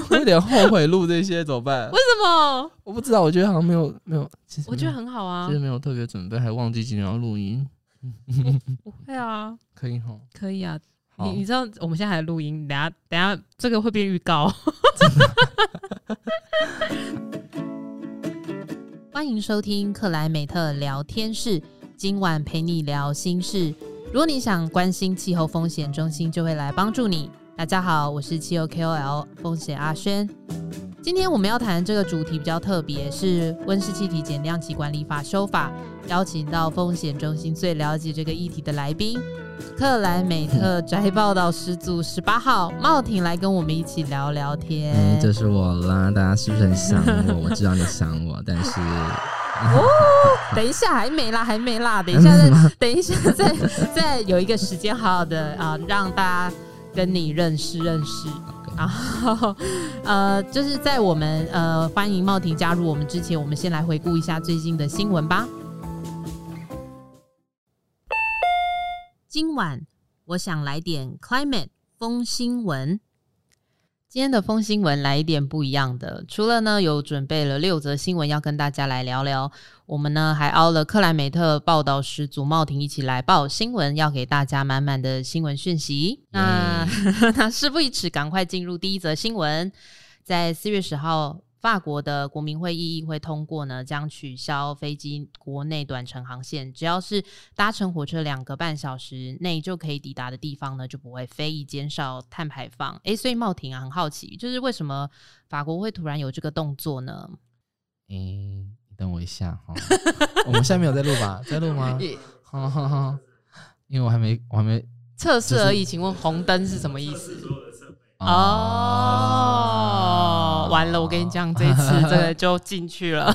我有点后悔录这些，怎么办？为什么？我不知道，我觉得好像没有没有，其实我觉得很好啊，其实没有特别准备，还忘记今天要录音。不会啊，可以哈，可以啊。你你知道我们现在还录音，等下等下这个会变预告。欢迎收听克莱美特聊天室，今晚陪你聊心事。如果你想关心气候风险，中心就会来帮助你。大家好，我是汽油 KOL 风险阿轩。今天我们要谈的这个主题比较特别，是温室气体减量及管理法修法，邀请到风险中心最了解这个议题的来宾，克莱美特宅报道始祖十八号茂婷来跟我们一起聊聊天。嗯，这是我啦，大家是不是很想我？我知道你想我，但是。哦，等一下，还没啦，还没啦，等一下 再，等一下再，再有一个时间，好好的啊，让大家跟你认识认识。然后，呃，就是在我们呃欢迎茂婷加入我们之前，我们先来回顾一下最近的新闻吧。今晚我想来点 climate 风新闻。今天的风新闻来一点不一样的，除了呢有准备了六则新闻要跟大家来聊聊，我们呢还邀了克莱美特报道师祖茂廷一起来报新闻，要给大家满满的新闻讯息。那 那事不宜迟，赶快进入第一则新闻，在四月十号。法国的国民会议议会通过呢，将取消飞机国内短程航线，只要是搭乘火车两个半小时内就可以抵达的地方呢，就不会飞，以减少碳排放。诶，所以茂婷啊，很好奇，就是为什么法国会突然有这个动作呢？诶，你等我一下哈，我们现在没有在录吧？在录吗？哈哈哈，因为我还没，我还没测试而已。请问红灯是什么意思？哦。哦完了，我跟你讲，这次 这个就进去了，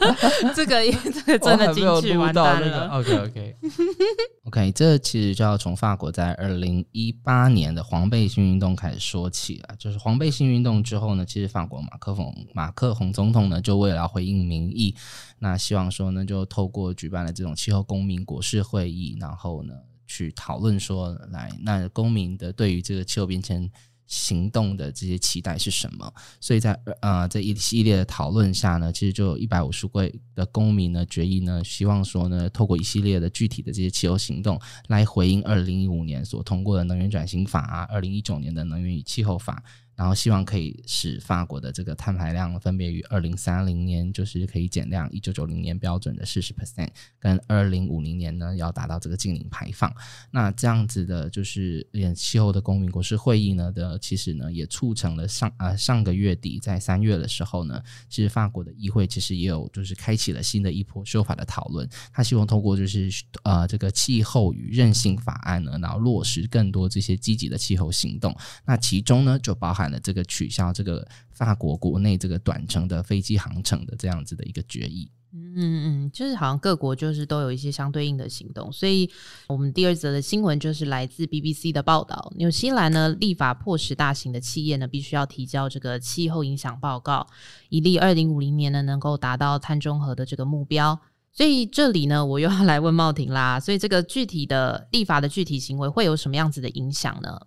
这个这个真的进去完蛋了。OK OK OK，这其实就要从法国在二零一八年的黄背心运动开始说起了。就是黄背心运动之后呢，其实法国马克宏马克宏总统呢，就为了要回应民意，那希望说呢，就透过举办了这种气候公民国事会议，然后呢，去讨论说来，那公民的对于这个气候变迁。行动的这些期待是什么？所以在呃这一系列的讨论下呢，其实就有一百五十位的公民呢决议呢，希望说呢，透过一系列的具体的这些气候行动来回应二零一五年所通过的能源转型法啊，二零一九年的能源与气候法。然后希望可以使法国的这个碳排量分别于二零三零年就是可以减量一九九零年标准的四十 percent，跟二零五零年呢要达到这个净零排放。那这样子的，就是连气候的公民国事会议呢的，其实呢也促成了上呃上个月底在三月的时候呢，其实法国的议会其实也有就是开启了新的一波修法的讨论。他希望通过就是呃这个气候与韧性法案呢，然后落实更多这些积极的气候行动。那其中呢就包含。这个取消这个法国国内这个短程的飞机航程的这样子的一个决议，嗯嗯，就是好像各国就是都有一些相对应的行动，所以我们第二则的新闻就是来自 BBC 的报道，纽西兰呢立法迫使大型的企业呢必须要提交这个气候影响报告，以利二零五零年呢能够达到碳中和的这个目标。所以这里呢我又要来问茂婷啦，所以这个具体的立法的具体行为会有什么样子的影响呢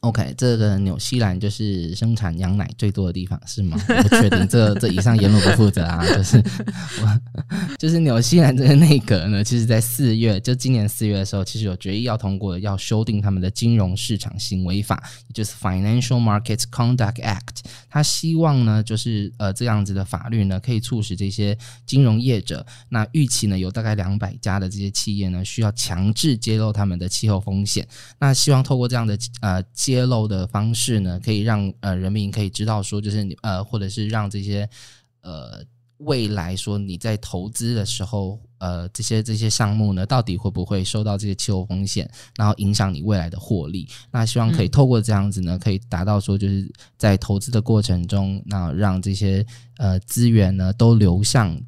？OK，这个纽西兰就是生产羊奶最多的地方是吗？我不确定，这这以上言论不负责啊。就是我就是纽西兰这个内阁呢，其实在四月，就今年四月的时候，其实有决议要通过，要修订他们的金融市场行为法，也就是 Financial Markets Conduct Act。他希望呢，就是呃这样子的法律呢，可以促使这些金融业者，那预期呢有大概两百家的这些企业呢，需要强制揭露他们的气候风险。那希望透过这样的呃。揭露的方式呢，可以让呃人民可以知道说，就是你呃，或者是让这些呃未来说你在投资的时候，呃这些这些项目呢，到底会不会受到这些气候风险，然后影响你未来的获利？那希望可以透过这样子呢，可以达到说，就是在投资的过程中，那让这些呃资源呢都流向。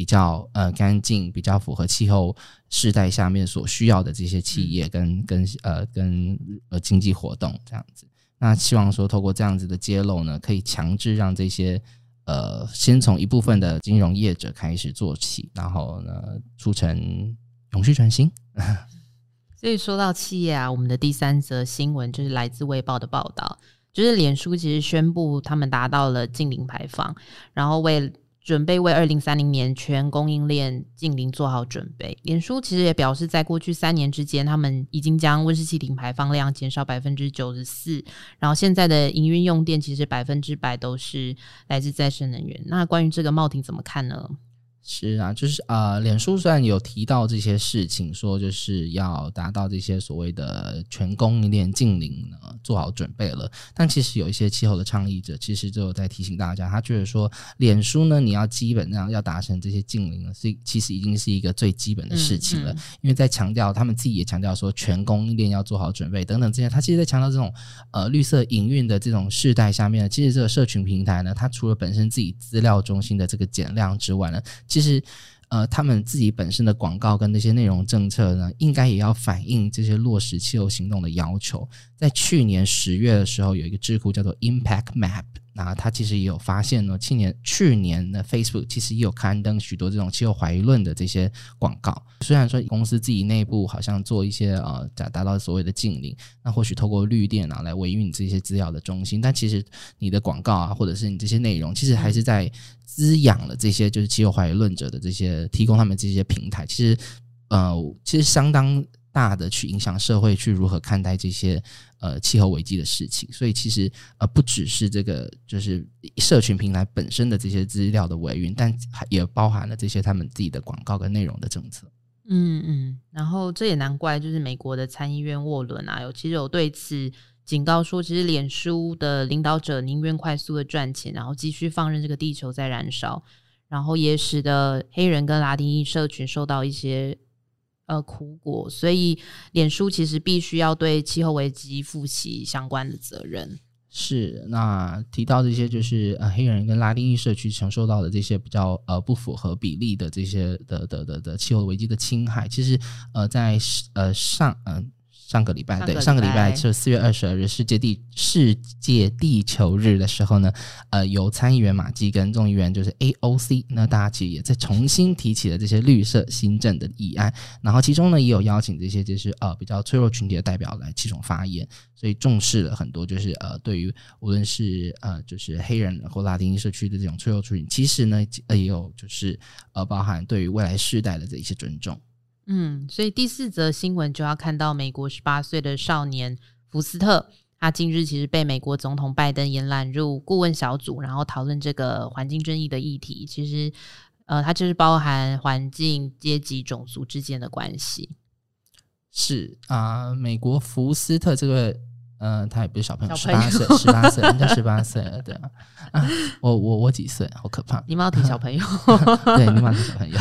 比较呃干净，比较符合气候世代下面所需要的这些企业跟跟呃跟呃经济活动这样子，那希望说透过这样子的揭露呢，可以强制让这些呃先从一部分的金融业者开始做起，然后呢促成永续转型。所以说到企业啊，我们的第三则新闻就是来自《卫报》的报道。就是脸书其实宣布他们达到了净零排放，然后为准备为二零三零年全供应链净零做好准备。脸书其实也表示，在过去三年之间，他们已经将温室气体排放量减少百分之九十四，然后现在的营运用电其实百分之百都是来自再生能源。那关于这个茂婷怎么看呢？是啊，就是呃，脸书虽然有提到这些事情，说就是要达到这些所谓的全供应链禁令呢，做好准备了。但其实有一些气候的倡议者，其实就有在提醒大家，他觉得说，脸书呢，你要基本上要达成这些净零呢，是其实已经是一个最基本的事情了。嗯嗯、因为在强调，他们自己也强调说，全供应链要做好准备等等这些。他其实，在强调这种呃绿色营运的这种世代下面呢，其实这个社群平台呢，它除了本身自己资料中心的这个减量之外呢，其实，呃，他们自己本身的广告跟那些内容政策呢，应该也要反映这些落实气候行动的要求。在去年十月的时候，有一个智库叫做 Impact Map。那他其实也有发现呢，去年去年的 Facebook 其实也有刊登许多这种气候怀疑论的这些广告。虽然说公司自己内部好像做一些呃达达到所谓的禁令，那或许透过绿电啊来维运这些资料的中心，但其实你的广告啊，或者是你这些内容，其实还是在滋养了这些就是气候怀疑论者的这些提供他们这些平台。其实呃，其实相当。大的去影响社会去如何看待这些呃气候危机的事情，所以其实呃不只是这个就是社群平台本身的这些资料的维运，但也包含了这些他们自己的广告跟内容的政策。嗯嗯，然后这也难怪，就是美国的参议院沃伦啊，有其实有对此警告说，其实脸书的领导者宁愿快速的赚钱，然后继续放任这个地球在燃烧，然后也使得黑人跟拉丁裔社群受到一些。呃，苦果，所以脸书其实必须要对气候危机负起相关的责任。是，那提到这些，就是呃，黑人跟拉丁裔社区承受到的这些比较呃不符合比例的这些的的的的气候危机的侵害，其实呃，在呃上嗯。上个礼拜，对，上个礼拜就四月二十二日世界地世界地球日的时候呢，呃，由参议员马基跟众议员就是 AOC，那大家其实也在重新提起了这些绿色新政的议案，然后其中呢也有邀请这些就是呃比较脆弱群体的代表来其中发言，所以重视了很多就是呃对于无论是呃就是黑人或拉丁裔社区的这种脆弱群体，其实呢呃也有就是呃包含对于未来世代的这一些尊重。嗯，所以第四则新闻就要看到美国十八岁的少年福斯特，他近日其实被美国总统拜登延揽入顾问小组，然后讨论这个环境争议的议题。其实，呃，它就是包含环境、阶级、种族之间的关系。是啊，美国福斯特这个。嗯、呃，他也不是小朋友，十八岁，十八岁，人家十八岁了，对啊，啊我我我几岁？好可怕！你妈挺小朋友，对，你妈挺小朋友。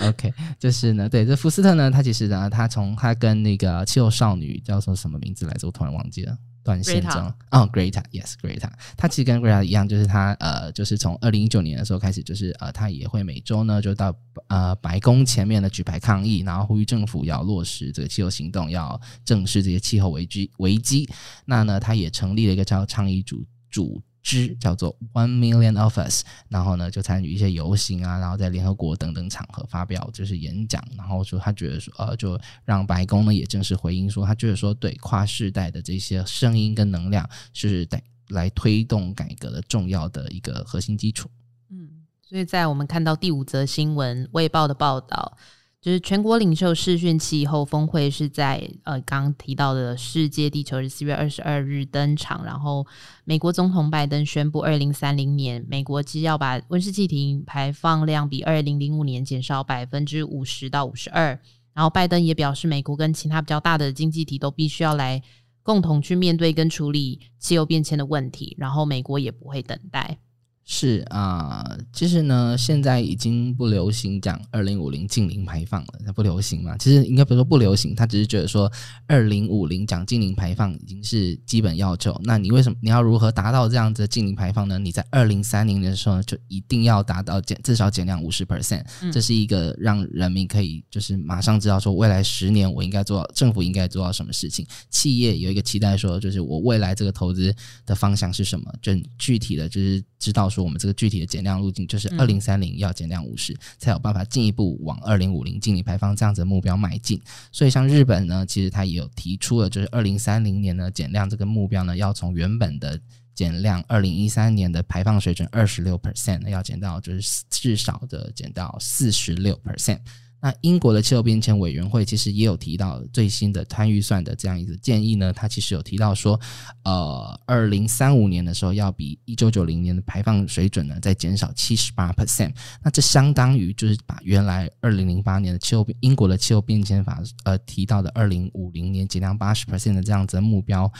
OK，就是呢，对，这福斯特呢，他其实呢，他从他跟那个气候少女叫做什么名字来着？我突然忘记了。断线中，哦，Greta，Yes，Greta，他其实跟 Greta 一样，就是他呃，就是从二零一九年的时候开始，就是呃，他也会每周呢就到呃白宫前面的举牌抗议，然后呼吁政府要落实这个气候行动，要正视这些气候危机危机。那呢，他也成立了一个叫倡议组组。之叫做 One Million of Us，然后呢就参与一些游行啊，然后在联合国等等场合发表就是演讲，然后说他觉得说呃，就让白宫呢也正式回应说，他觉得说对跨世代的这些声音跟能量是带来推动改革的重要的一个核心基础。嗯，所以在我们看到第五则新闻《卫报》的报道。就是全国领袖视讯气候峰会是在呃刚提到的世界地球日四月二十二日登场，然后美国总统拜登宣布，二零三零年美国其实要把温室气体排放量比二零零五年减少百分之五十到五十二，然后拜登也表示，美国跟其他比较大的经济体都必须要来共同去面对跟处理气候变迁的问题，然后美国也不会等待。是啊、呃，其实呢，现在已经不流行讲二零五零净零排放了，它不流行嘛。其实应该不是说不流行，他只是觉得说二零五零讲净零排放已经是基本要求。那你为什么你要如何达到这样子的净零排放呢？你在二零三零年的时候呢，就一定要达到减至少减量五十 percent，这是一个让人民可以就是马上知道说未来十年我应该做，政府应该做到什么事情。企业有一个期待说，就是我未来这个投资的方向是什么，就具体的就是知道。说，我们这个具体的减量路径就是二零三零要减量五十，才有办法进一步往二零五零净零排放这样子的目标迈进。所以像日本呢，其实它也有提出了，就是二零三零年呢减量这个目标呢，要从原本的减量二零一三年的排放水准二十六 percent，要减到就是至少的减到四十六 percent。那英国的气候变迁委员会其实也有提到最新的碳预算的这样一个建议呢，它其实有提到说，呃，二零三五年的时候要比一九九零年的排放水准呢再减少七十八 percent，那这相当于就是把原来二零零八年的气候英国的气候变迁法呃提到的二零五零年减量八十 percent 的这样子的目标。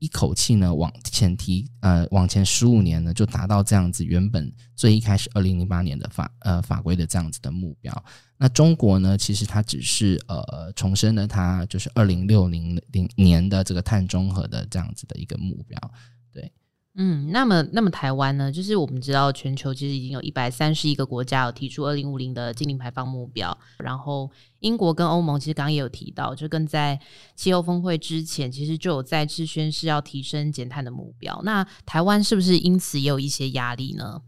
一口气呢往前提，呃，往前十五年呢就达到这样子原本最一开始二零零八年的法呃法规的这样子的目标。那中国呢，其实它只是呃重申了它就是二零六零零年的这个碳中和的这样子的一个目标。对嗯，那么那么台湾呢？就是我们知道，全球其实已经有一百三十一个国家有提出二零五零的净零排放目标。然后英国跟欧盟其实刚刚也有提到，就跟在气候峰会之前，其实就有再次宣誓要提升减碳的目标。那台湾是不是因此也有一些压力呢？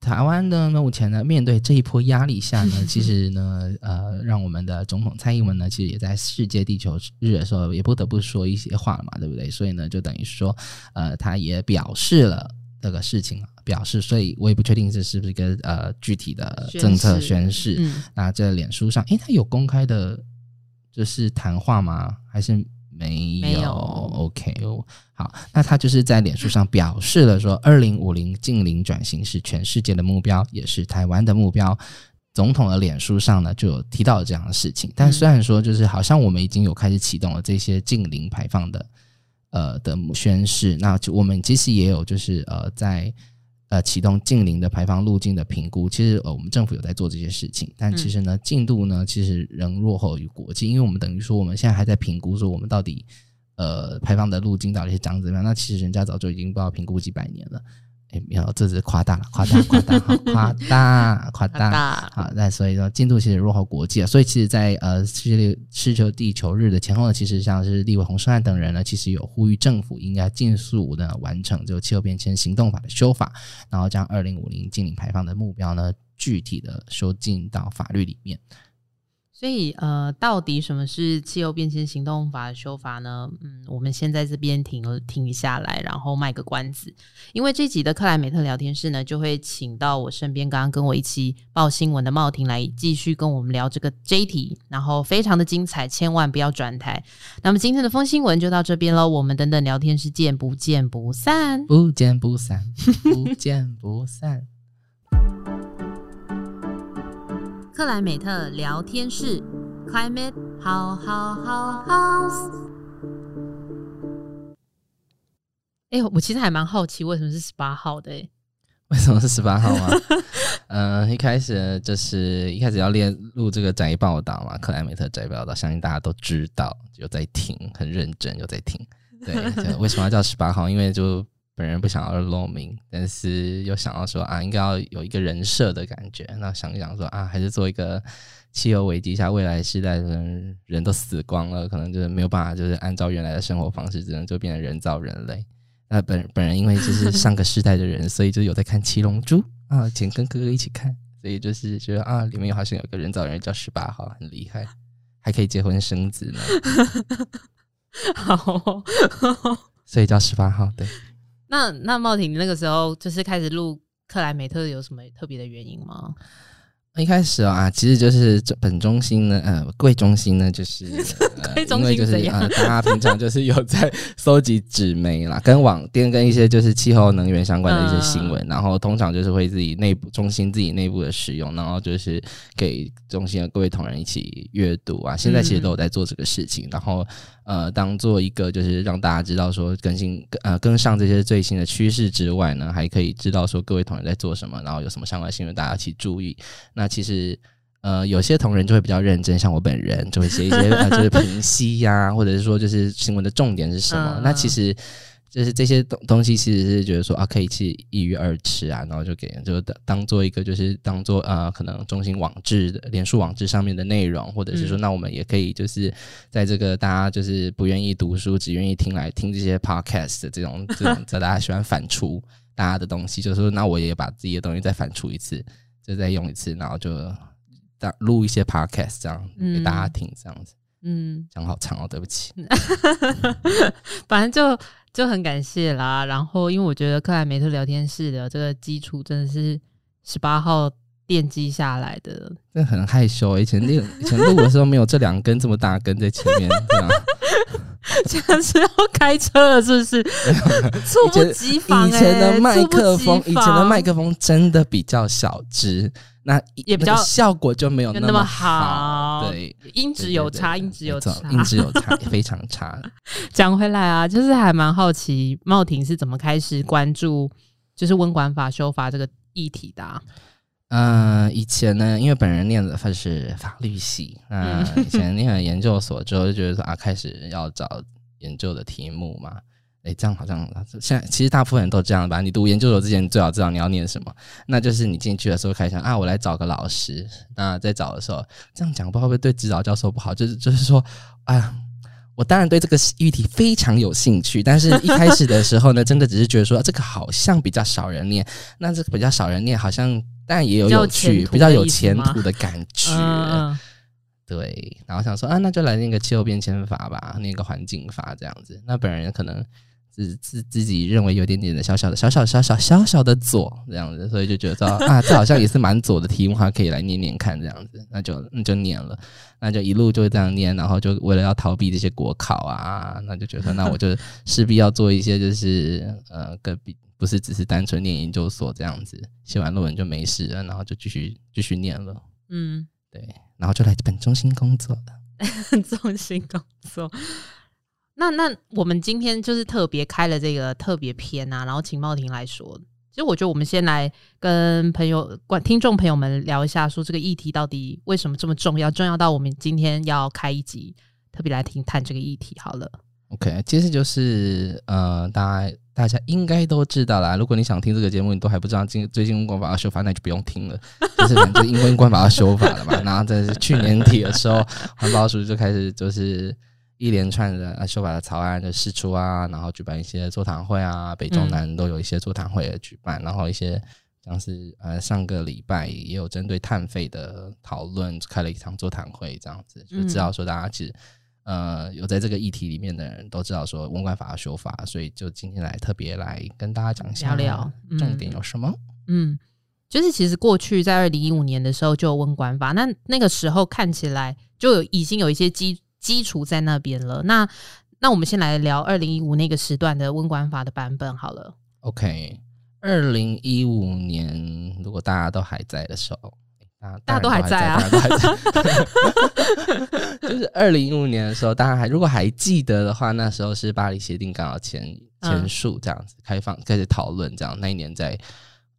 台湾呢，目前呢，面对这一波压力下呢，其实呢，呃，让我们的总统蔡英文呢，其实也在世界地球日的时候，也不得不说一些话了嘛，对不对？所以呢，就等于说，呃，他也表示了这个事情，表示，所以我也不确定这是不是一个呃具体的政策宣示。嗯、那这脸书上，诶，他有公开的，就是谈话吗？还是？没有，没有，OK 哦，好，那他就是在脸书上表示了说，二零五零近零转型是全世界的目标，也是台湾的目标。总统的脸书上呢就有提到这样的事情，但虽然说就是好像我们已经有开始启动了这些近零排放的呃的宣誓，那就我们其实也有就是呃在。呃，启动近邻的排放路径的评估，其实呃，我们政府有在做这些事情，但其实呢，进度呢，其实仍落后于国际，因为我们等于说，我们现在还在评估说，我们到底呃排放的路径到底是长怎么样？那其实人家早就已经不知道评估几百年了。哎，没有，这是夸大了，夸大，夸大，夸大，夸大，好，那所以说进度其实落后国际啊，所以其实在，在呃世界世球地球日的前后呢，其实像是立委洪圣汉等人呢，其实有呼吁政府应该尽速的完成这个气候变迁行动法的修法，然后将二零五零净零排放的目标呢，具体的收进到法律里面。所以，呃，到底什么是气候变迁行动法的修法呢？嗯，我们先在这边停停下来，然后卖个关子。因为这集的克莱美特聊天室呢，就会请到我身边刚刚跟我一起报新闻的茂婷来继续跟我们聊这个这一题，然后非常的精彩，千万不要转台。那么今天的风新闻就到这边喽，我们等等聊天室见，不见不散，不见不散，不见不散。克莱美特聊天室，Climate How How How House。哎、欸，我其实还蛮好奇，为什么是十八号的？哎，为什么是十八号啊？嗯、呃，一开始就是一开始要练录这个宅报道嘛，克莱美特宅报道，相信大家都知道，有在听，很认真，有在听。对，为什么要叫十八号？因为就。本人不想要露名，但是又想要说啊，应该要有一个人设的感觉。那想一想说啊，还是做一个汽油危机下，未来世代的人人都死光了，可能就是没有办法，就是按照原来的生活方式，只能就变成人造人类。那本本人因为就是上个世代的人，所以就有在看《七龙珠》啊，请跟哥哥一起看，所以就是觉得啊，里面好像有个人造人叫十八号，很厉害，还可以结婚生子呢。好，所以叫十八号，对。那那茂婷，你那个时候就是开始录克莱美特，有什么特别的原因吗？一开始啊，其实就是本中心呢，呃，贵中心呢，就是、呃、因为就是呃，大家平常就是有在搜集纸媒啦，跟网店跟一些就是气候能源相关的一些新闻，嗯、然后通常就是会自己内部中心自己内部的使用，然后就是给中心的各位同仁一起阅读啊。现在其实都有在做这个事情，嗯、然后呃，当做一个就是让大家知道说更新呃跟上这些最新的趋势之外呢，还可以知道说各位同仁在做什么，然后有什么相关新闻大家一起注意。那其实，呃，有些同仁就会比较认真，像我本人就会写一些呃，就是评析呀，或者是说就是新闻的重点是什么。嗯、那其实就是这些东东西，其实是觉得说啊，可以去一鱼二吃啊，然后就给就当当做一个就是当做呃，可能中心网志的脸书网志上面的内容，或者是说，那我们也可以就是在这个大家就是不愿意读书，只愿意听来听这些 podcast 的这种这种，在大家喜欢反刍。大家的东西，就是说那我也把自己的东西再反刍一次，就再用一次，然后就当录一些 podcast 这样给大家听，这样子。嗯，讲好长哦，对不起。反正就就很感谢啦。然后因为我觉得克莱梅特聊天室的这个基础真的是十八号奠基下来的，真的很害羞。以前那以前录的时候没有这两根这么大根在前面，这样。现在是要开车了，是不是？猝不及防、欸。以前的麦克风，以前的麦克风真的比较小只，那也比较效果就没有那么好。对，音质有差，音质有差，音质有差，非常差。讲回来啊，就是还蛮好奇，茂婷是怎么开始关注就是温管法修法这个议题的、啊？嗯、呃，以前呢，因为本人念的算是法律系，那以前念了研究所之后，就觉得说啊，开始要找研究的题目嘛。诶，这样好像现在其实大部分人都这样吧。你读研究所之前，你最好知道你要念什么，那就是你进去的时候开始想啊，我来找个老师。那在找的时候，这样讲不会不会对指导教授不好？就是就是说，啊，我当然对这个议题非常有兴趣，但是一开始的时候呢，真的只是觉得说这个好像比较少人念，那这个比较少人念，好像。但也有有趣，比较有前途的感觉，嗯、对。然后想说啊，那就来那个气候变迁法吧，那个环境法这样子。那本人可能自自自己认为有点点的小小的小小小小小小的左这样子，所以就觉得说啊，这好像也是蛮左的题目，还可以来念念看这样子。那就那就念了，那就一路就这样念，然后就为了要逃避这些国考啊，那就觉得那我就势必要做一些就是呃跟比。不是只是单纯念研究所这样子，写完论文就没事了，然后就继续继续念了。嗯，对，然后就来本中心工作了。中心工作。那那我们今天就是特别开了这个特别篇啊，然后请茂婷来说。其实我觉得我们先来跟朋友、观听众朋友们聊一下，说这个议题到底为什么这么重要，重要到我们今天要开一集特别来听谈这个议题。好了，OK，其实就是呃，大家。大家应该都知道啦。如果你想听这个节目，你都还不知道今最近温管法要修法，那就不用听了。就是反正因为温管法要修法了嘛。然后在去年底的时候，环保署就开始就是一连串的啊修法的草案的释出啊，然后举办一些座谈会啊，北中南都有一些座谈会的举办，嗯、然后一些像是呃上个礼拜也有针对碳费的讨论，开了一场座谈会，这样子就知道说大家其实。呃，有在这个议题里面的人都知道说温管法要修法，所以就今天来特别来跟大家讲一下，聊聊重点有什么？嗯，就是其实过去在二零一五年的时候就有温管法，那那个时候看起来就有已经有一些基基础在那边了。那那我们先来聊二零一五那个时段的温管法的版本好了。OK，二零一五年如果大家都还在的时候。啊，大家都还在啊，大家都还在。就是二零一五年的时候，大家还如果还记得的话，那时候是巴黎协定刚好签签署这样子，开放开始讨论这样。那一年在。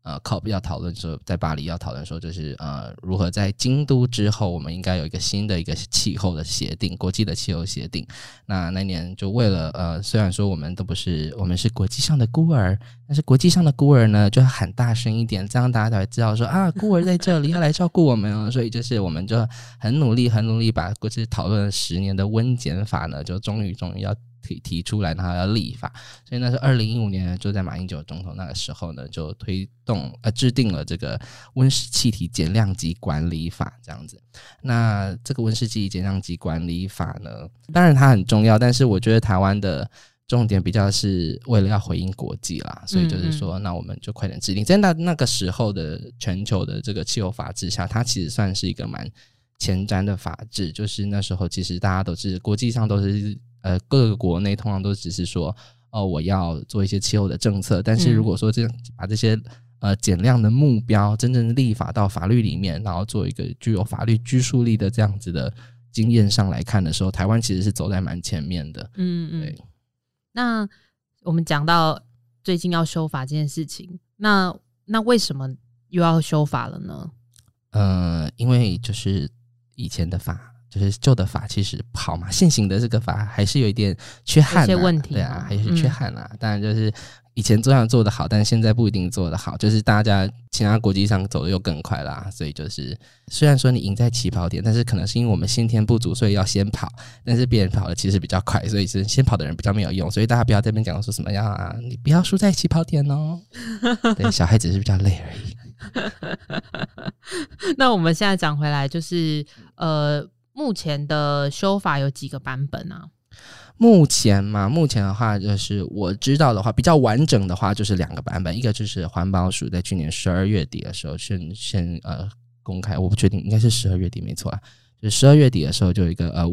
呃，考要讨论说，在巴黎要讨论说，就是呃，如何在京都之后，我们应该有一个新的一个气候的协定，国际的气候协定。那那年就为了呃，虽然说我们都不是，我们是国际上的孤儿，但是国际上的孤儿呢，就要喊大声一点，这样大家才知道说啊，孤儿在这里要来照顾我们哦。所以就是我们就很努力，很努力把过去讨论了十年的温检法呢，就终于终于要。提提出来，然后要立法，所以那是二零一五年，就在马英九总统那个时候呢，就推动呃制定了这个温室气体减量及管理法这样子。那这个温室气体减量及管理法呢，当然它很重要，但是我觉得台湾的重点比较是为了要回应国际啦，所以就是说，那我们就快点制定。在那那个时候的全球的这个气候法制下，它其实算是一个蛮前瞻的法制，就是那时候其实大家都是国际上都是。呃，各个国内通常都只是说，哦，我要做一些气候的政策。但是如果说这样把这些呃减量的目标真正立法到法律里面，然后做一个具有法律拘束力的这样子的经验上来看的时候，台湾其实是走在蛮前面的。嗯嗯。对。那我们讲到最近要修法这件事情，那那为什么又要修法了呢？呃，因为就是以前的法。就是旧的法其实好嘛，现行的这个法还是有一点缺憾、啊，些问题，对啊，还是缺憾啊。嗯、当然就是。以前这样做的好，但现在不一定做得好。就是大家其他国际上走的又更快啦，所以就是虽然说你赢在起跑点，但是可能是因为我们先天不足，所以要先跑。但是别人跑的其实比较快，所以是先跑的人比较没有用。所以大家不要在这边讲说什么呀，啊，你不要输在起跑点哦。对，小孩只是比较累而已。那我们现在讲回来，就是呃，目前的修法有几个版本啊？目前嘛，目前的话就是我知道的话，比较完整的话就是两个版本，一个就是环保署在去年十二月底的时候先先呃公开，我不确定应该是十二月底没错啊，就十二月底的时候就有一个呃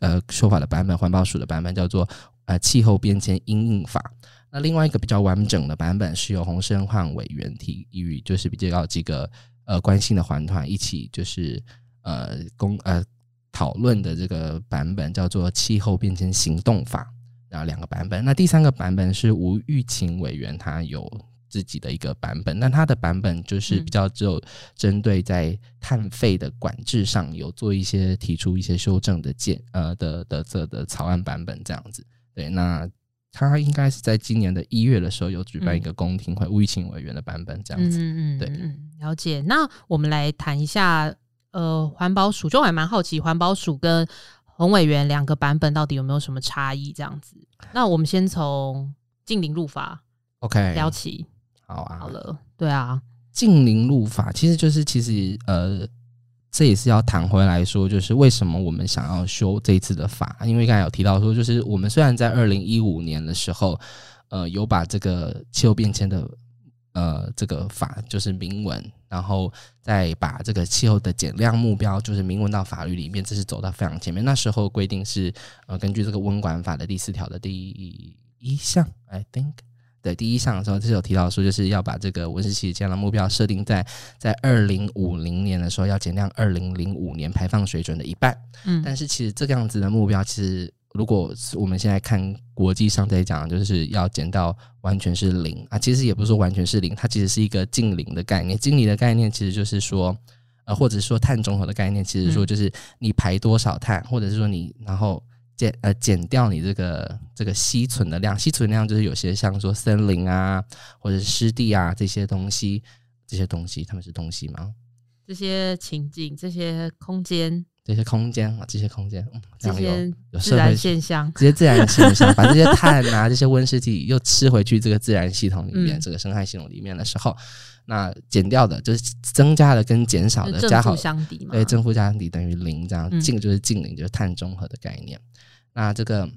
呃说法的版本，环保署的版本叫做呃气候变迁因应法。那另外一个比较完整的版本是由洪申翰委员提与就是比较几个呃关心的环团一起就是呃公呃。讨论的这个版本叫做《气候变迁行动法》，然后两个版本。那第三个版本是吴玉琴委员他有自己的一个版本，那他的版本就是比较只有针对在碳费的管制上有做一些提出一些修正的建呃的的这的草案版本这样子。对，那他应该是在今年的一月的时候有举办一个公听会，吴玉琴委员的版本这样子。嗯嗯，对，了解。那我们来谈一下。呃，环保署就我还蛮好奇，环保署跟洪委员两个版本到底有没有什么差异？这样子，那我们先从近邻入法，OK，聊起。好啊，好了，对啊，近邻入法其实就是其实呃，这也是要谈回来说，就是为什么我们想要修这一次的法？因为刚才有提到说，就是我们虽然在二零一五年的时候，呃，有把这个气候变迁的。呃，这个法就是明文，然后再把这个气候的减量目标就是明文到法律里面，这是走到非常前面。那时候规定是呃，根据这个温管法的第四条的第一项，I think 对第一项的时候，这是有提到说，就是要把这个温室气体减量目标设定在在二零五零年的时候要减量二零零五年排放水准的一半。嗯，但是其实这个样子的目标其实。如果我们现在看国际上在讲，就是要减到完全是零啊，其实也不是说完全是零，它其实是一个近零的概念。近零的概念其实就是说，呃，或者说碳中和的概念，其实说就是你排多少碳，或者是说你然后减呃减掉你这个这个吸存的量，吸存量就是有些像说森林啊，或者是湿地啊这些东西，这些东西它们是东西吗？这些情景，这些空间。这些空间啊，这些空间，嗯这样有有自然现象，这些自然现象，把这些碳啊，这些温室气体又吃回去这个自然系统里面，嗯、这个生态系统里面的时候，那减掉的就是增加的跟减少的加好相抵嘛，对，正负加相抵等于零，这样净就是净零，就是碳中和的概念。嗯、那这个。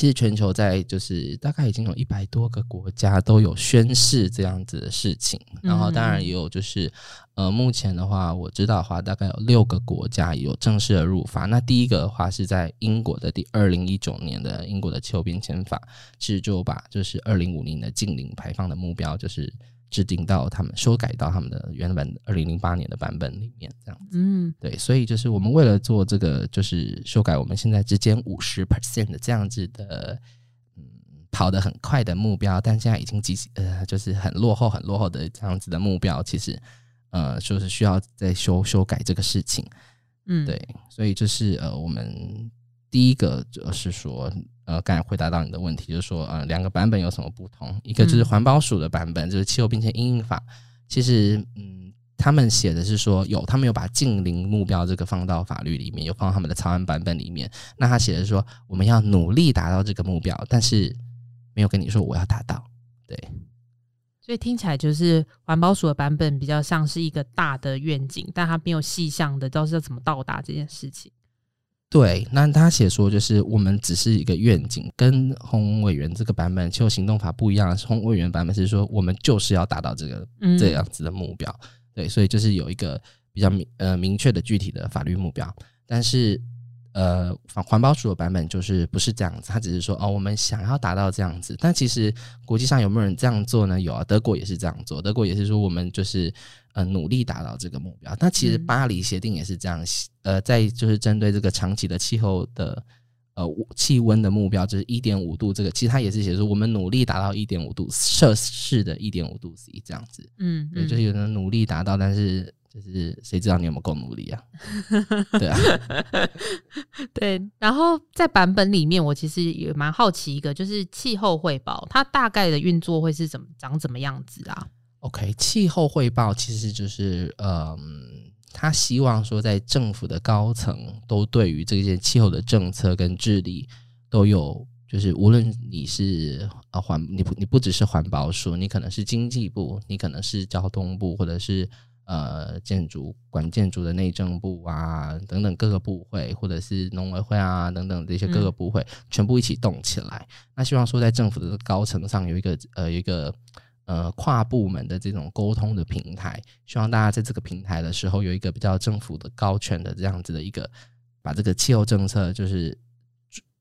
其实全球在就是大概已经有一百多个国家都有宣誓这样子的事情，然后当然也有就是呃，目前的话我知道的话，大概有六个国家有正式的入法。那第一个的话是在英国的第二零一九年的英国的气候变迁法，其实就把就是二零五零的净零排放的目标就是。制定到他们修改到他们的原本二零零八年的版本里面，这样子，嗯，对，所以就是我们为了做这个，就是修改我们现在之间五十 percent 的这样子的，嗯，跑得很快的目标，但现在已经几呃，就是很落后、很落后的这样子的目标，其实呃，就是需要再修修改这个事情，嗯，对，所以就是呃，我们第一个就是说。呃，刚才回答到你的问题，就是说，呃，两个版本有什么不同？一个就是环保署的版本，就是气候变迁因应法。其实，嗯，他们写的是说有，他们有把近零目标这个放到法律里面，有放到他们的草案版本里面。那他写的是说，我们要努力达到这个目标，但是没有跟你说我要达到。对，所以听起来就是环保署的版本比较像是一个大的愿景，但他没有细项的，知道是要怎么到达这件事情。对，那他写说就是我们只是一个愿景，跟洪委员这个版本气候行动法不一样。洪委员版本是说我们就是要达到这个这样子的目标，对，所以就是有一个比较明呃明确的具体的法律目标，但是。呃，环保署的版本就是不是这样子，他只是说哦，我们想要达到这样子，但其实国际上有没有人这样做呢？有啊，德国也是这样做，德国也是说我们就是呃努力达到这个目标。那其实巴黎协定也是这样，呃，在就是针对这个长期的气候的呃气温的目标，就是一点五度这个，其实他也是写说我们努力达到一点五度摄氏的一点五度 C 这样子，嗯，嗯，对，就是有人努力达到，但是。就是谁知道你有没有够努力啊？对啊，对。然后在版本里面，我其实也蛮好奇一个，就是气候汇报，它大概的运作会是怎么长怎么样子啊？OK，气候汇报其实就是嗯，他希望说在政府的高层都对于这件气候的政策跟治理都有。就是无论你是呃环，你不你不只是环保署，你可能是经济部，你可能是交通部，或者是呃建筑管建筑的内政部啊等等各个部会，或者是农委会啊等等这些各个部会，全部一起动起来。那希望说在政府的高层上有一个呃一个呃跨部门的这种沟通的平台，希望大家在这个平台的时候有一个比较政府的高权的这样子的一个把这个气候政策就是。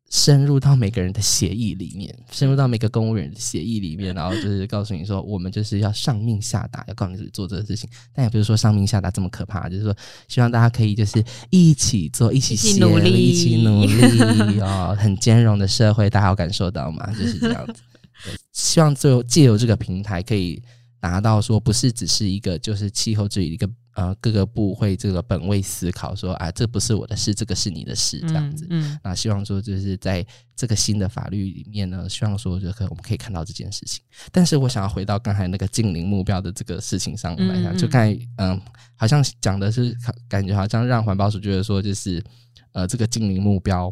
深入到每个人的协议里面，深入到每个公务员的协议里面，然后就是告诉你说，我们就是要上命下达，要告诉你做这个事情。但也不是说上命下达这么可怕，就是说希望大家可以就是一起做，一起协力，一起努力 哦，很兼容的社会，大家有感受到吗？就是这样子。对，希望最后借由这个平台，可以达到说，不是只是一个就是气候治理一个。呃，各个部会这个本位思考说，啊，这不是我的事，这个是你的事，这样子。嗯，那、嗯、希望说，就是在这个新的法律里面呢，希望说，就可我们可以看到这件事情。但是我想要回到刚才那个近零目标的这个事情上来讲，嗯、就刚才嗯、呃，好像讲的是感觉好像让环保署觉得说，就是呃，这个近零目标。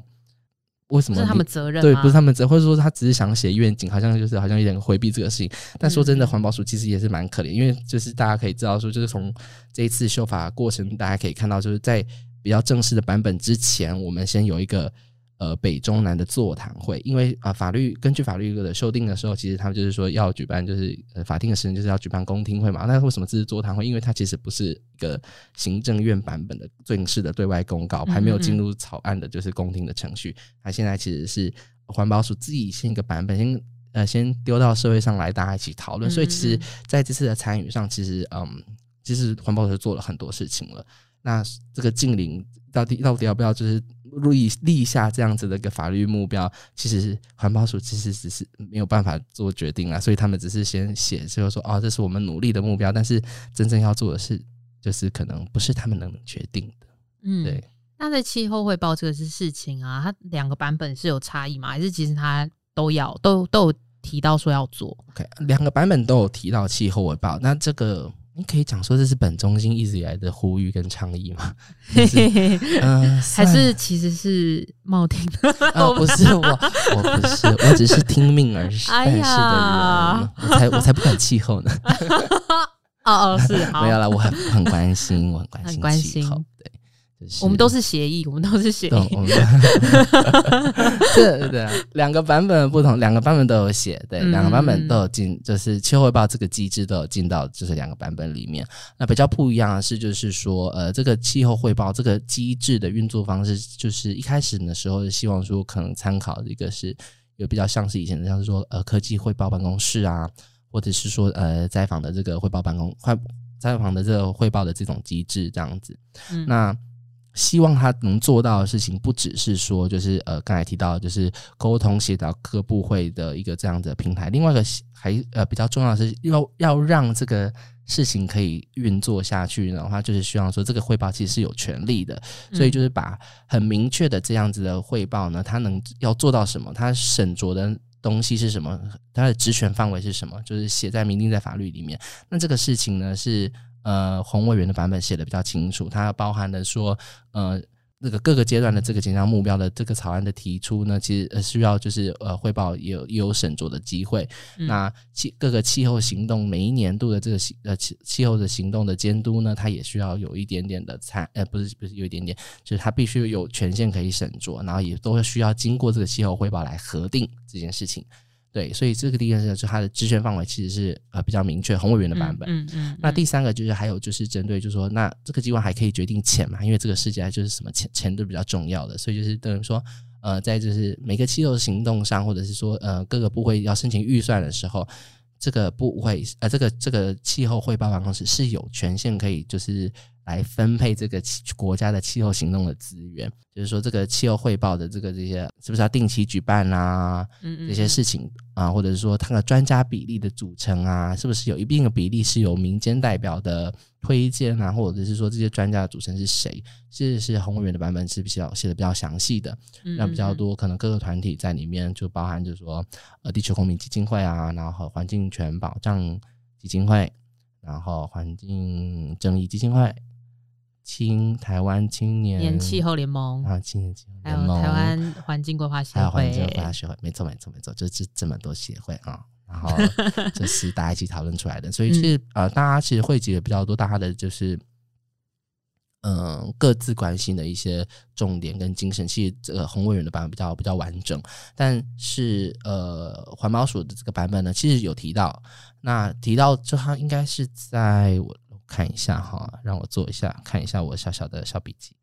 为什么是他们责任？对，不是他们责任，或者说他只是想写愿景，好像就是好像有点回避这个事情。但说真的，环保署其实也是蛮可怜，因为就是大家可以知道说，就是从这一次修法过程，大家可以看到，就是在比较正式的版本之前，我们先有一个。呃，北中南的座谈会，因为啊、呃，法律根据法律的修订的时候，其实他们就是说要举办，就是呃，法定的时间就是要举办公听会嘛。那为什么这是座谈会？因为它其实不是一个行政院版本的正式的对外公告，还没有进入草案的，就是公听的程序。它现在其实是环保署自己先一个版本，先呃先丢到社会上来，大家一起讨论。所以其实在这次的参与上，其实嗯，其实环保署做了很多事情了。那这个净零到底到底要不要就是？立立下这样子的一个法律目标，其实环保署其实只是没有办法做决定啊，所以他们只是先写，就是说哦，这是我们努力的目标，但是真正要做的事，就是可能不是他们能决定的。嗯，对。那在气候汇报这个是事情啊，它两个版本是有差异吗？还是其实它都要都都有提到说要做？OK，两个版本都有提到气候汇报，那这个。你可以讲说这是本中心一直以来的呼吁跟倡议吗？嗯，还是其实是冒听的？呃，不是我，我不是，我只是听命而办事的人，哎、我才我才不管气候呢。哦哦，是，没有啦，我很很关心，我很关心气候，对。我们都是协议，我们都是协议。对对，两个版本不同，两个版本都有写，对，两个版本都有进，就是气候汇报这个机制都有进到，就是两个版本里面。那比较不一样的是，就是说，呃，这个气候汇报这个机制的运作方式，就是一开始的时候希望说，可能参考一个是有比较像是以前的，像是说，呃，科技汇报办公室啊，或者是说，呃，在访的这个汇报办公，快在访的这个汇报的这种机制这样子。嗯、那希望他能做到的事情，不只是说，就是呃，刚才提到，就是沟通协调各部会的一个这样的平台。另外一个还呃比较重要的是，要要让这个事情可以运作下去的话，就是希望说，这个汇报其实是有权利的。所以就是把很明确的这样子的汇报呢，他能要做到什么？他审酌的东西是什么？他的职权范围是什么？就是写在明定在法律里面。那这个事情呢是。呃，洪委员的版本写的比较清楚，它包含了说，呃，那个各个阶段的这个减量目标的这个草案的提出呢，其实呃需要就是呃汇报也有也有审酌的机会。嗯、那气各个气候行动每一年度的这个呃气气候的行动的监督呢，它也需要有一点点的参，呃，不是不是有一点点，就是它必须有权限可以审酌，然后也都需要经过这个气候汇报来核定这件事情。对，所以这个第一个是，就它的职权范围其实是呃比较明确，宏委员的版本。嗯嗯。那第三个就是还有就是针对，就是说，那这个机关还可以决定钱嘛？因为这个世界就是什么钱钱都比较重要的，所以就是等于说，呃，在就是每个气候行动上，或者是说呃各个部会要申请预算的时候，这个部会呃这个这个气候汇报办公室是有权限可以就是来分配这个国家的气候行动的资源，就是说这个气候汇报的这个这些是不是要定期举办啊？嗯嗯，这些事情啊，或者是说它的专家比例的组成啊，是不是有一定的比例是由民间代表的推荐啊？或者是说这些专家的组成是谁？是是洪委员的版本是比较写的比较详细的，那比较多可能各个团体在里面就包含就是说呃地球公民基金会啊，然后环境权保障基金会，然后环境正义基金会。青台湾青年。气候联盟。啊，青年气候联盟，还有台湾环境规划协会，环境规划协会，没错没错没错，就是这么多协会啊，然后 这是大家一起讨论出来的，所以其实呃，大家其实汇集的比较多，大家的就是嗯、呃、各自关心的一些重点跟精神，其实这个洪委员的版本比较比较完整，但是呃环保署的这个版本呢，其实有提到，那提到就它应该是在我。看一下哈，让我做一下，看一下我小小的小笔记。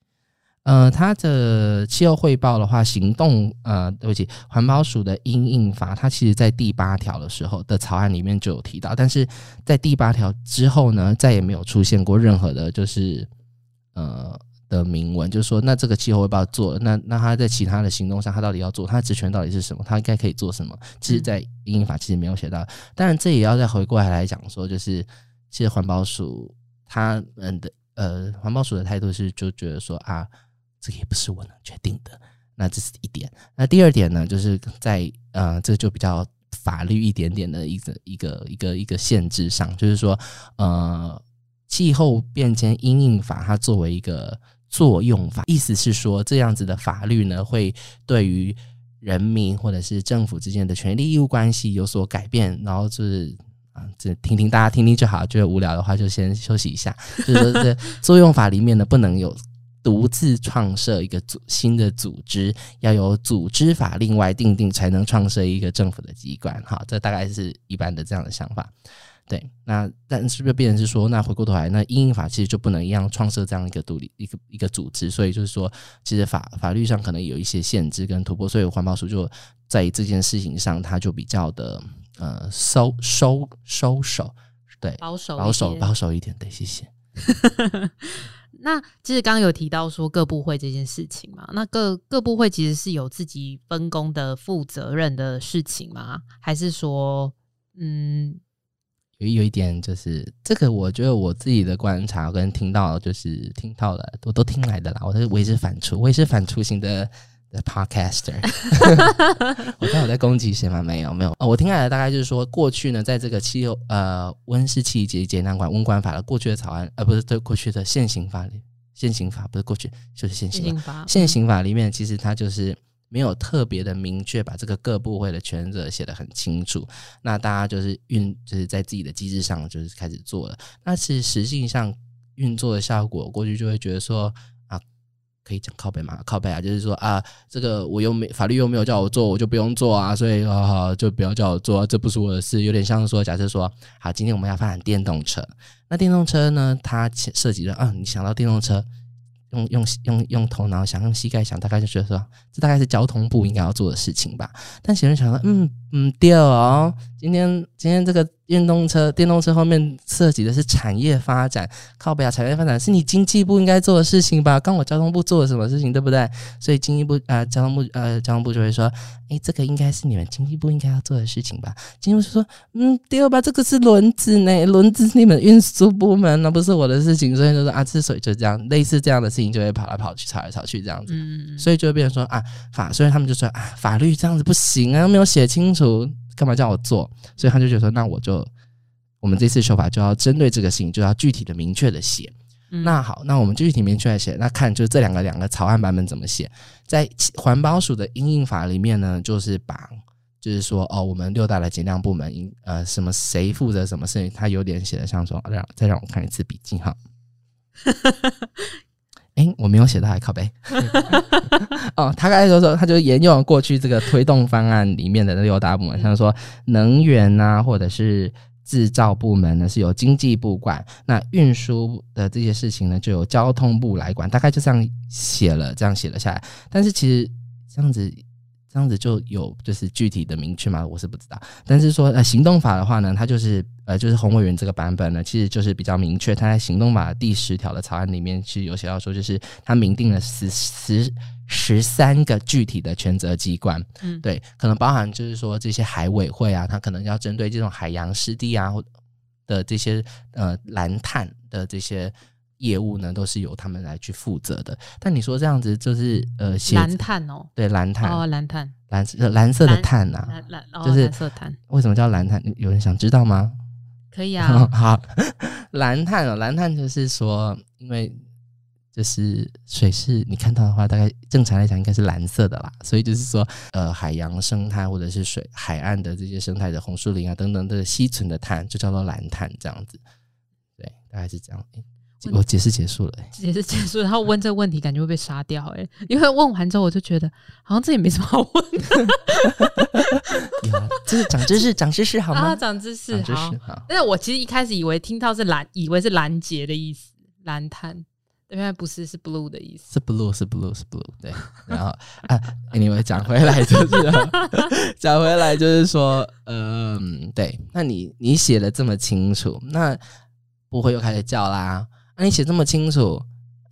呃，它的气候汇报的话，行动呃，对不起，环保署的因应法，它其实在第八条的时候的草案里面就有提到，但是在第八条之后呢，再也没有出现过任何的，就是呃的明文，就是说，那这个气候汇报做，那那他在其他的行动上，他到底要做，他的职权到底是什么？他应该可以做什么？其实，在因应法其实没有写到，当然这也要再回过来来讲说，就是。其实环保署他们的呃，环保署的态度是就觉得说啊，这个也不是我能决定的。那这是一点。那第二点呢，就是在呃，这就比较法律一点点的一个一个一个一个限制上，就是说呃，气候变迁因应法它作为一个作用法，意思是说这样子的法律呢，会对于人民或者是政府之间的权利义务关系有所改变，然后就是。啊，这听听大家听听就好。觉得无聊的话，就先休息一下。就是说，这作用法里面呢，不能有独自创设一个组新的组织，要有组织法另外定定才能创设一个政府的机关。哈，这大概是一般的这样的想法。对，那但是不是变成是说，那回过头来，那因应法其实就不能一样创设这样一个独立一个一个组织。所以就是说，其实法法律上可能有一些限制跟突破。所以环保署就在这件事情上，它就比较的。呃，收收收手，对，保守保守保守一点，对，谢谢。那其实刚刚有提到说各部会这件事情嘛，那各各部会其实是有自己分工的负责任的事情吗？还是说，嗯，有有一点就是这个，我觉得我自己的观察跟听到，就是听到了，我都听来的啦。我是我也是反刍，我也是反刍型的。The podcaster，我刚有在攻击谁吗？没有，没有。哦，我听下来的大概就是说，过去呢，在这个气候呃温室气体节能管温管法的过去的草案，呃，不是对过去的现行法里，现行法不是过去就是现行法，现行法里面其实它就是没有特别的明确把这个各部会的权责写得很清楚。那大家就是运就是在自己的机制上就是开始做了。那其实实际上运作的效果，过去就会觉得说。可以讲靠北吗？靠北啊，就是说啊，这个我又没法律又没有叫我做，我就不用做啊，所以好好就不要叫我做啊，这不是我的事。有点像说，假设说，好，今天我们要发展电动车，那电动车呢，它涉及了啊，你想到电动车。用用用用头脑想，用膝盖想，大概就觉得说，这大概是交通部应该要做的事情吧。但有人想到，嗯嗯，第二哦，今天今天这个电动车电动车后面涉及的是产业发展，靠北啊，产业发展是你经济部应该做的事情吧？刚我交通部做了什么事情，对不对？所以经济部呃交通部呃交通部就会说，诶，这个应该是你们经济部应该要做的事情吧？经济部就说，嗯，第二吧？这个是轮子呢，轮子是你们运输部门，那不是我的事情。所以就说啊，之所以就这样，类似这样的事情。就会跑来跑去，吵来吵去这样子，嗯、所以就会变成说啊法，所以他们就说啊法律这样子不行啊，没有写清楚，干嘛叫我做？所以他就觉得说，那我就我们这次修法就要针对这个事情，就要具体的、明确的写。嗯、那好，那我们具体明确的写，那看就这两个两个草案版本怎么写。在环保署的应应法里面呢，就是把就是说哦，我们六大的减量部门应呃什么谁负责什么事情，他有点写的像说，让再让我看一次笔记哈。哎，我没有写到还靠背 哦。他刚才说说，他就沿用过去这个推动方案里面的那六大部门，像说能源啊，或者是制造部门呢，是由经济部管；那运输的这些事情呢，就由交通部来管。大概就这样写了，这样写了下来。但是其实这样子这样子就有就是具体的明确吗？我是不知道。但是说呃行动法的话呢，它就是呃就是洪委员这个版本呢，其实就是比较明确。它在行动法第十条的草案里面其实有写到说，就是它明定了十十十三个具体的权责机关。嗯，对，可能包含就是说这些海委会啊，它可能要针对这种海洋湿地啊或的这些呃蓝碳的这些。业务呢，都是由他们来去负责的。但你说这样子就是呃，蓝碳哦，对，蓝碳哦，蓝碳，蓝蓝色的碳呐、啊，蓝蓝、哦、就是蓝色碳。为什么叫蓝碳？有人想知道吗？可以啊。好，蓝碳哦，蓝碳就是说，因为就是水是你看到的话，大概正常来讲应该是蓝色的啦，所以就是说，呃，海洋生态或者是水海岸的这些生态的红树林啊等等的吸存的碳，就叫做蓝碳这样子。对，大概是这样。我解释结束了、欸，解释结束，然后问这个问题，感觉会被杀掉哎、欸，因为问完之后，我就觉得好像这也没什么好问这 是长知识，长知识好吗？啊，长知识，长知识好。但是我其实一开始以为听到是蓝，以为是拦截的意思，蓝碳，原来不是，是 blue 的意思。是 blue，是 blue，是 blue。对，然后啊，anyway，讲回来就是，讲回来就是说，嗯，对，那你你写的这么清楚，那不会又开始叫啦？那、啊、你写这么清楚，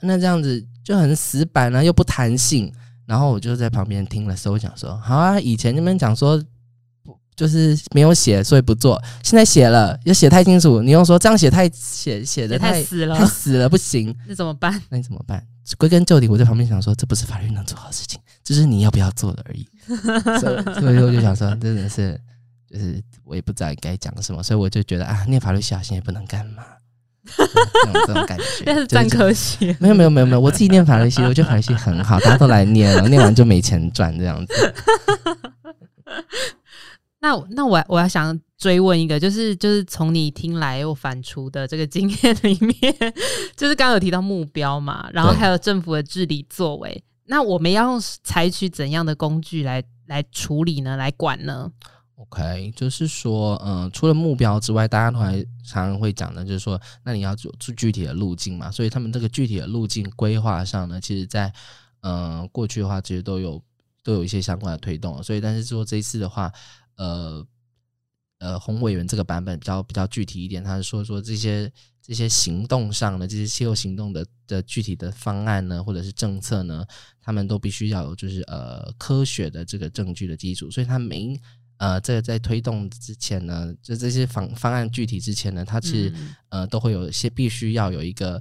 那这样子就很死板啊，又不弹性。然后我就在旁边听了时候，我讲说：好啊，以前你们讲说不就是没有写，所以不做。现在写了，又写太清楚，你又说这样写太写写的太，太死了，太死了，不行。那怎么办？那你怎么办？归根究底，我在旁边想说，这不是法律能做好的事情，这是你要不要做的而已。所以我就想说，真的是，就是我也不知道该讲什么，所以我就觉得啊，念法律系好像也不能干嘛。这种感觉，但是占科系，没有没有没有没有，我自己念法律系，我觉得法律系很好，大家都来念了，念完就没钱赚这样子。那 那我我要想追问一个，就是就是从你听来又反刍的这个经验里面，就是刚刚有提到目标嘛，然后还有政府的治理作为，那我们要用采取怎样的工具来来处理呢？来管呢？OK，就是说，嗯、除了目标之外，大家都还常常会讲的，就是说，那你要做出具体的路径嘛。所以他们这个具体的路径规划上呢，其实在，嗯、过去的话，其实都有都有一些相关的推动。所以，但是说这一次的话，呃，呃，红委员这个版本比较比较具体一点，他是说说这些这些行动上的这些气候行动的的具体的方案呢，或者是政策呢，他们都必须要有就是呃科学的这个证据的基础。所以，他没。呃，这个在推动之前呢，就这些方方案具体之前呢，它其实呃都会有一些必须要有一个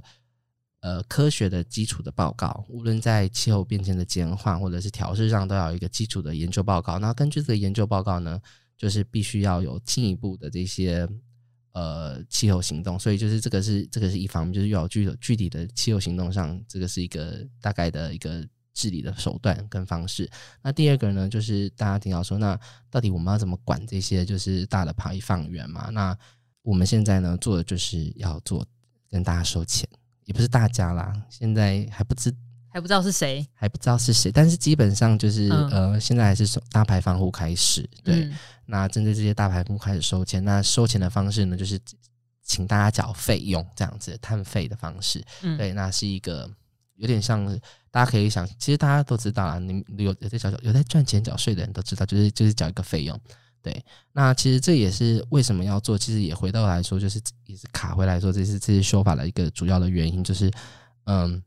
呃科学的基础的报告，无论在气候变迁的减缓或者是调试上，都要有一个基础的研究报告。那根据这个研究报告呢，就是必须要有进一步的这些呃气候行动。所以就是这个是这个是一方面，就是要有具具体的气候行动上，这个是一个大概的一个。治理的手段跟方式。那第二个呢，就是大家听到说，那到底我们要怎么管这些就是大的排放源嘛？那我们现在呢做的就是要做跟大家收钱，也不是大家啦，现在还不知还不知道是谁，还不知道是谁，但是基本上就是、嗯、呃，现在还是从大排放户开始，对。嗯、那针对这些大排放户开始收钱，那收钱的方式呢，就是请大家缴费用这样子碳费的方式，嗯、对，那是一个。有点像，大家可以想，其实大家都知道啊，你有有在缴有在赚钱缴税的人都知道，就是就是缴一个费用。对，那其实这也是为什么要做，其实也回到来说，就是也是卡回来说，这是这些修法的一个主要的原因，就是嗯，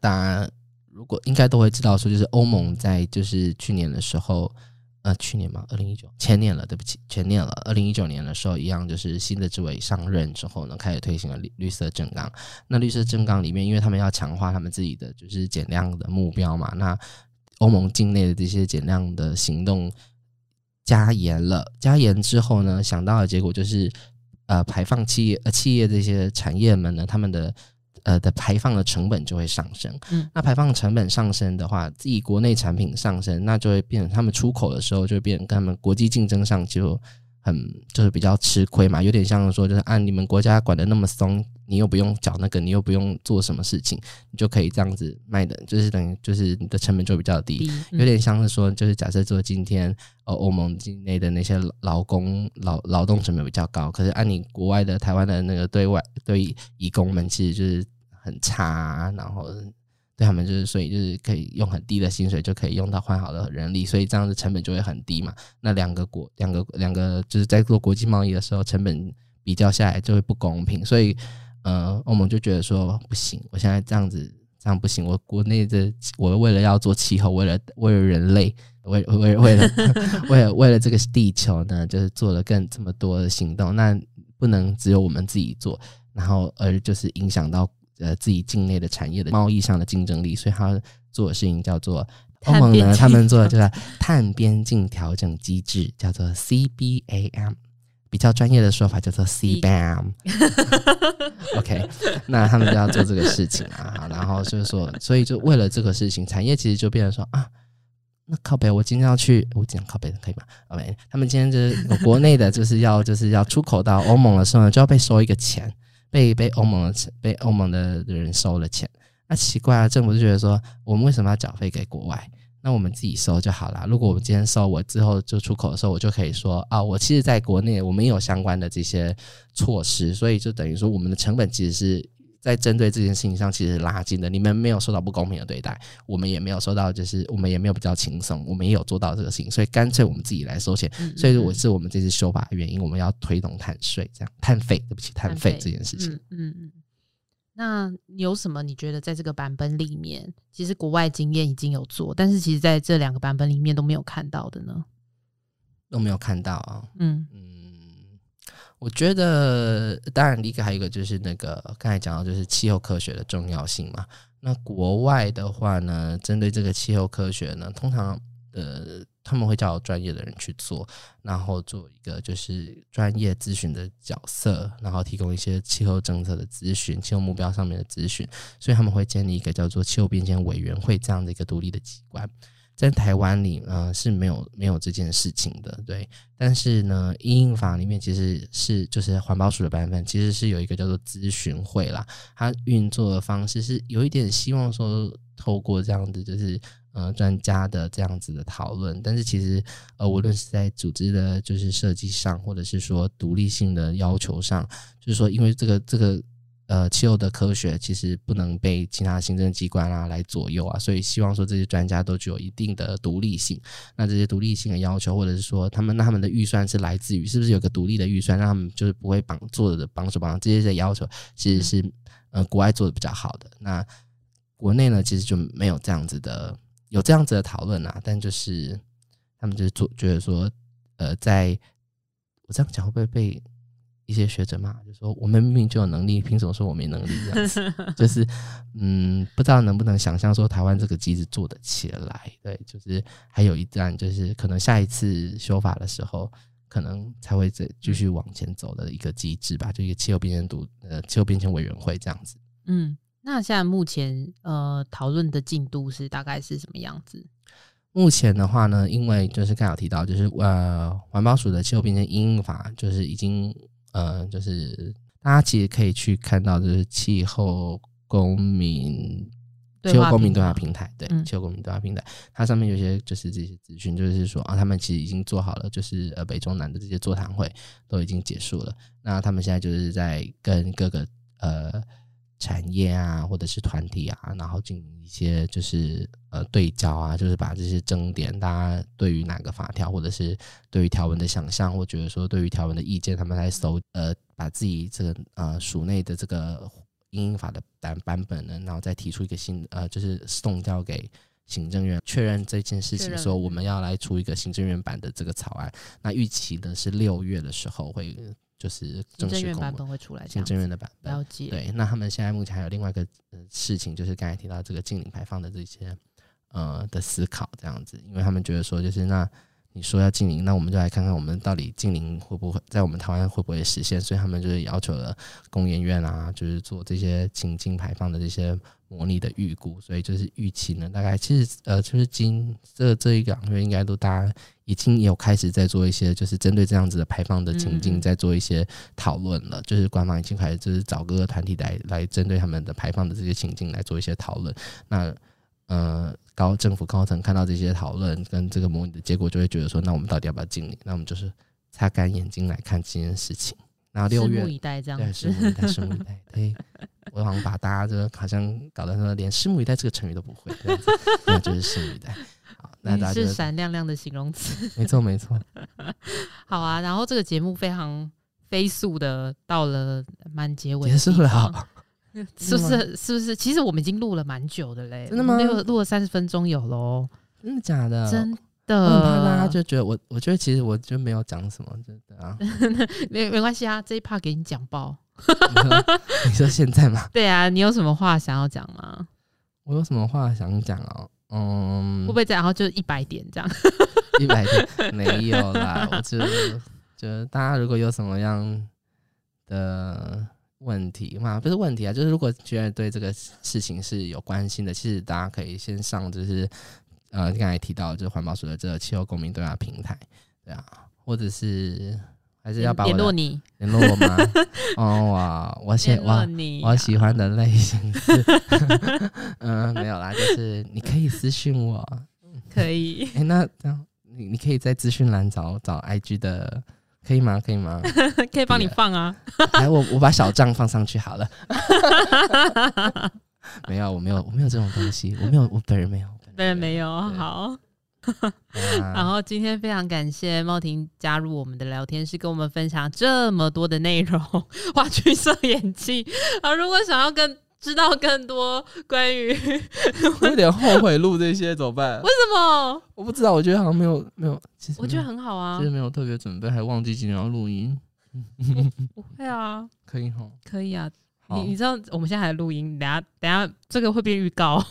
大家如果应该都会知道说，就是欧盟在就是去年的时候。呃，去年嘛，二零一九前年了，对不起，前年了。二零一九年的时候，一样就是新的执委上任之后呢，开始推行了绿绿色正纲。那绿色正纲里面，因为他们要强化他们自己的就是减量的目标嘛，那欧盟境内的这些减量的行动加严了，加严之后呢，想到的结果就是，呃，排放企业呃企业这些产业们呢，他们的。呃的排放的成本就会上升，嗯，那排放成本上升的话，自己国内产品上升，那就会变成他们出口的时候就会变成跟他们国际竞争上就很就是比较吃亏嘛，有点像说就是按你们国家管的那么松，你又不用缴那个，你又不用做什么事情，你就可以这样子卖的，就是等于就是你的成本就比较低，有点像是说就是假设说今天呃欧盟境内的那些劳工劳劳动成本比较高，可是按你国外的台湾的那个对外对移工们其实就是很差，然后对他们就是，所以就是可以用很低的薪水就可以用到换好的人力，所以这样子成本就会很低嘛。那两个国两个两个就是在做国际贸易的时候，成本比较下来就会不公平。所以，呃，欧盟就觉得说不行，我现在这样子这样不行。我国内的我为了要做气候，为了为了人类，为为为了 为了为了这个地球呢，就是做了更这么多的行动，那不能只有我们自己做，然后而就是影响到。呃，自己境内的产业的贸易上的竞争力，所以他做的事情叫做欧盟呢，他们做的就是碳边境调整机制，叫做 CBAM，比较专业的说法叫做 CBAM。OK，那他们就要做这个事情啊，然后就是说，所以就为了这个事情，产业其实就变成说啊，那靠北，我今天要去，我讲靠北的可以吗？OK，他们今天就是国内的，就是要就是要出口到欧盟的时候呢，就要被收一个钱。被被欧盟的被欧盟的人收了钱，那奇怪啊！政府就觉得说，我们为什么要缴费给国外？那我们自己收就好了。如果我们今天收，我之后就出口的时候，我就可以说啊，我其实在国内我们有相关的这些措施，所以就等于说我们的成本其实是。在针对这件事情上，其实拉近的，你们没有受到不公平的对待，我们也没有受到，就是我们也没有比较轻松，我们也有做到这个事情，所以干脆我们自己来收钱。嗯嗯，所以我是我们这次修法的原因，我们要推动碳税，这样碳费，对不起，碳费这件事情。嗯嗯，那有什么？你觉得在这个版本里面，其实国外经验已经有做，但是其实在这两个版本里面都没有看到的呢？都没有看到啊。嗯嗯。我觉得，当然，一个还有一个就是那个刚才讲到，就是气候科学的重要性嘛。那国外的话呢，针对这个气候科学呢，通常呃他们会叫专业的人去做，然后做一个就是专业咨询的角色，然后提供一些气候政策的咨询、气候目标上面的咨询。所以他们会建立一个叫做气候变迁委员会这样的一个独立的机关。在台湾里，呃，是没有没有这件事情的，对。但是呢，因应法里面其实是就是环保署的版本，其实是有一个叫做咨询会啦。它运作的方式是有一点希望说，透过这样子，就是呃专家的这样子的讨论。但是其实呃，无论是在组织的，就是设计上，或者是说独立性的要求上，就是说，因为这个这个。呃，气候的科学其实不能被其他行政机关啊来左右啊，所以希望说这些专家都具有一定的独立性。那这些独立性的要求，或者是说他们那他们的预算是来自于是不是有个独立的预算，让他们就是不会绑做的绑手绑脚这些的要求，其实是呃国外做的比较好的。那国内呢，其实就没有这样子的，有这样子的讨论啊，但就是他们就是做觉得说，呃，在我这样讲会不会被？一些学者嘛，就说我们明明就有能力，凭什么说我没能力？这样子，就是嗯，不知道能不能想象说台湾这个机制做得起来？对，就是还有一站，就是可能下一次修法的时候，可能才会再继续往前走的一个机制吧，就一个气候变迁度呃气候变迁委员会这样子。嗯，那现在目前呃讨论的进度是大概是什么样子？目前的话呢，因为就是刚好提到，就是呃环保署的气候变迁因应法就是已经。呃，就是大家其实可以去看到，就是气候公民气候公民对话平台，对气候公民对话平台，它上面有些就是这些资讯，就是说啊，他们其实已经做好了，就是呃北中南的这些座谈会都已经结束了，那他们现在就是在跟各个呃。产业啊，或者是团体啊，然后进行一些就是呃对焦啊，就是把这些争点，大家对于哪个法条，或者是对于条文的想象，或觉得说对于条文的意见，他们来搜呃，把自己这个呃署内的这个英英法的版版本呢，然后再提出一个新呃，就是送交给行政院确认这件事情，说我们要来出一个行政院版的这个草案。那预期呢是六月的时候会。就是正式公版本会出来，行政院的版本了解。对，那他们现在目前还有另外一个事情，就是刚才提到这个净零排放的这些呃的思考，这样子，因为他们觉得说，就是那你说要禁零，那我们就来看看我们到底禁零会不会在我们台湾会不会实现，所以他们就是要求了工研院啊，就是做这些情境排放的这些。模拟的预估，所以就是预期呢，大概其实呃，就是今这这一两个月，应该都大家已经有开始在做一些，就是针对这样子的排放的情境，在做一些讨论了。就是官方已经开始就是找各个团体来来针对他们的排放的这些情境来做一些讨论。那呃，高政府高层看到这些讨论跟这个模拟的结果，就会觉得说，那我们到底要不要净零？那我们就是擦干眼睛来看这件事情。然后六月，拭目以待，这样对，拭目以待，拭目以待。对，我好像把大家就好像搞得说连拭目以待这个成语都不会，这样子，那就是拭目以待。好，那大家是闪亮亮的形容词，没错没错。好啊，然后这个节目非常飞速的到了满结尾，结束了，是不是？是不是？其实我们已经录了蛮久的嘞，真的吗？录录了三十分钟有喽，真的假的？真的。我很怕大家就觉得我，我觉得其实我就没有讲什么，真的啊，没没关系啊，这一趴给你讲爆。你说现在吗？对啊，你有什么话想要讲吗？我有什么话想讲哦？嗯，会不会这样？然后就一百点这样？一百点没有啦，我就就大家如果有什么样的问题嘛，不是问题啊，就是如果觉得对这个事情是有关心的，其实大家可以先上就是呃刚才提到就是环保署的这个气候公民对话平台，对啊，或者是。还是要把我联络你，联络我吗？哦哇，我喜我我喜欢的类型是，嗯，没有啦，就是你可以私信我，可以。哎、欸，那这样你你可以在资讯栏找找 IG 的，可以吗？可以吗？可以帮你放啊。来，我我把小账放上去好了。没有，我没有，我没有这种东西，我没有，我本人没有，本人没有，好。然后今天非常感谢茂婷加入我们的聊天室，跟我们分享这么多的内容，话剧社演技。啊，如果想要更知道更多关于，我有点后悔录这些，怎么办？为什么？我不知道，我觉得好像没有没有，其实我觉得很好啊，其实没有特别准备，还忘记今天要录音。不会啊，可以哈，可以啊。你你知道我们现在还在录音，等下等下这个会变预告。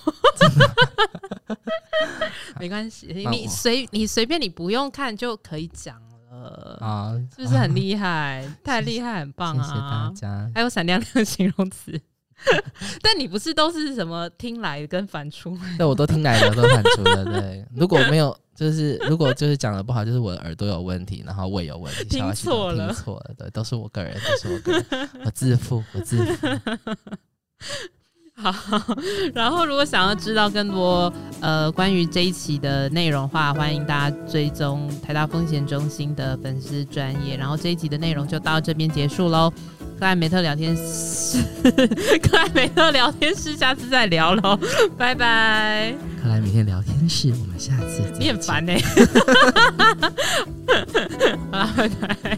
没关系，你随你随便，你不用看就可以讲了啊，是不是很厉害？太厉害，很棒啊！谢谢大家。还有闪亮亮的形容词，但你不是都是什么听来跟反出来？对，我都听来的，都反出的。对，如果没有，就是如果就是讲的不好，就是我的耳朵有问题，然后胃有问题，听错了，听错了，对，都是我个人，都是我个人，我自负，我自负。好，然后如果想要知道更多呃关于这一期的内容的话，欢迎大家追踪台大风险中心的粉丝专业。然后这一集的内容就到这边结束喽。克莱梅特聊天室，克莱梅特聊天室，下次再聊喽，拜拜。克莱梅特聊天室，我们下次再见。你很烦呢、欸。好了，拜拜。